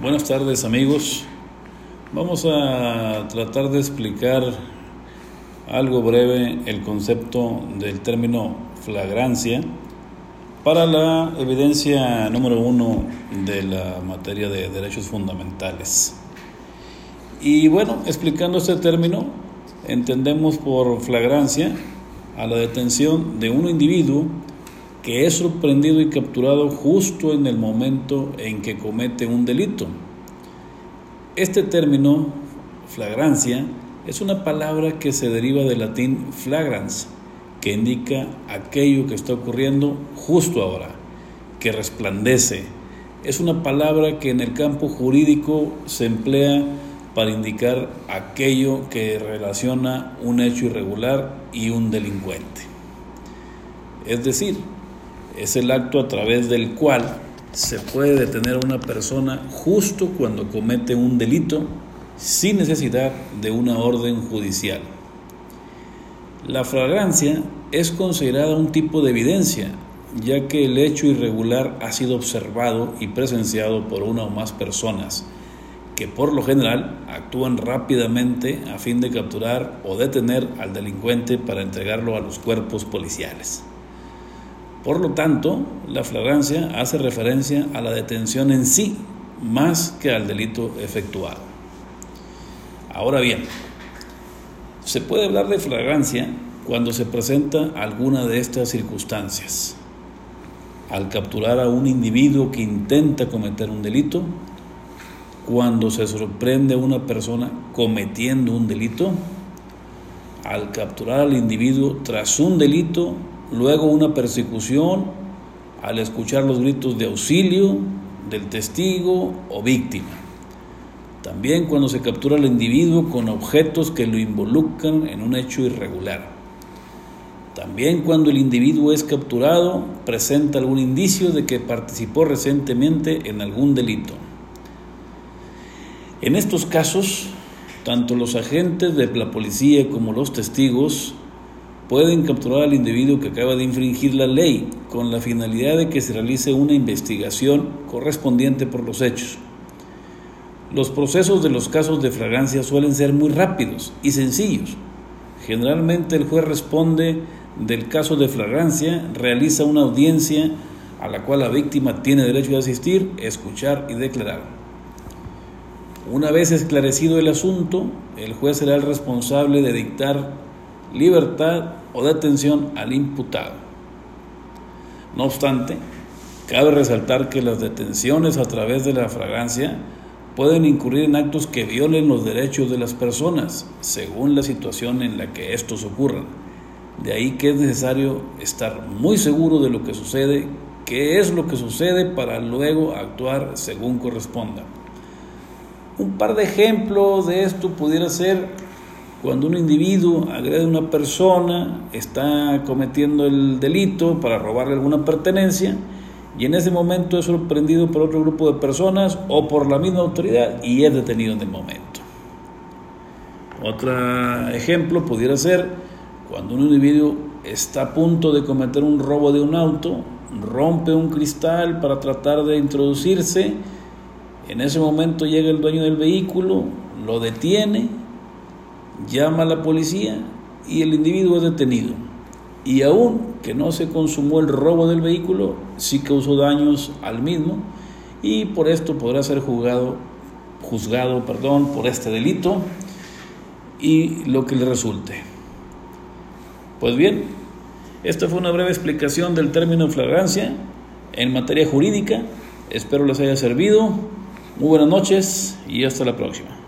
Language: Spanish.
Buenas tardes amigos. Vamos a tratar de explicar algo breve el concepto del término flagrancia para la evidencia número uno de la materia de derechos fundamentales. Y bueno, explicando este término, entendemos por flagrancia a la detención de un individuo que es sorprendido y capturado justo en el momento en que comete un delito. Este término, flagrancia, es una palabra que se deriva del latín flagrans, que indica aquello que está ocurriendo justo ahora, que resplandece. Es una palabra que en el campo jurídico se emplea para indicar aquello que relaciona un hecho irregular y un delincuente. Es decir, es el acto a través del cual se puede detener a una persona justo cuando comete un delito sin necesidad de una orden judicial. La flagrancia es considerada un tipo de evidencia, ya que el hecho irregular ha sido observado y presenciado por una o más personas, que por lo general actúan rápidamente a fin de capturar o detener al delincuente para entregarlo a los cuerpos policiales. Por lo tanto, la flagrancia hace referencia a la detención en sí, más que al delito efectuado. Ahora bien, se puede hablar de flagrancia cuando se presenta alguna de estas circunstancias. Al capturar a un individuo que intenta cometer un delito, cuando se sorprende a una persona cometiendo un delito, al capturar al individuo tras un delito luego una persecución al escuchar los gritos de auxilio del testigo o víctima. También cuando se captura al individuo con objetos que lo involucran en un hecho irregular. También cuando el individuo es capturado presenta algún indicio de que participó recientemente en algún delito. En estos casos, tanto los agentes de la policía como los testigos pueden capturar al individuo que acaba de infringir la ley con la finalidad de que se realice una investigación correspondiente por los hechos. Los procesos de los casos de fragancia suelen ser muy rápidos y sencillos. Generalmente el juez responde del caso de flagrancia, realiza una audiencia a la cual la víctima tiene derecho de asistir, escuchar y declarar. Una vez esclarecido el asunto, el juez será el responsable de dictar libertad o detención al imputado. No obstante, cabe resaltar que las detenciones a través de la fragancia pueden incurrir en actos que violen los derechos de las personas, según la situación en la que estos ocurran. De ahí que es necesario estar muy seguro de lo que sucede, qué es lo que sucede para luego actuar según corresponda. Un par de ejemplos de esto pudiera ser cuando un individuo agrede a una persona, está cometiendo el delito para robarle alguna pertenencia y en ese momento es sorprendido por otro grupo de personas o por la misma autoridad y es detenido en el momento. Otro ejemplo pudiera ser cuando un individuo está a punto de cometer un robo de un auto, rompe un cristal para tratar de introducirse, en ese momento llega el dueño del vehículo, lo detiene, llama a la policía y el individuo es detenido. Y aún que no se consumó el robo del vehículo, sí causó daños al mismo y por esto podrá ser juzgado, juzgado perdón, por este delito y lo que le resulte. Pues bien, esta fue una breve explicación del término flagrancia en materia jurídica. Espero les haya servido. Muy buenas noches y hasta la próxima.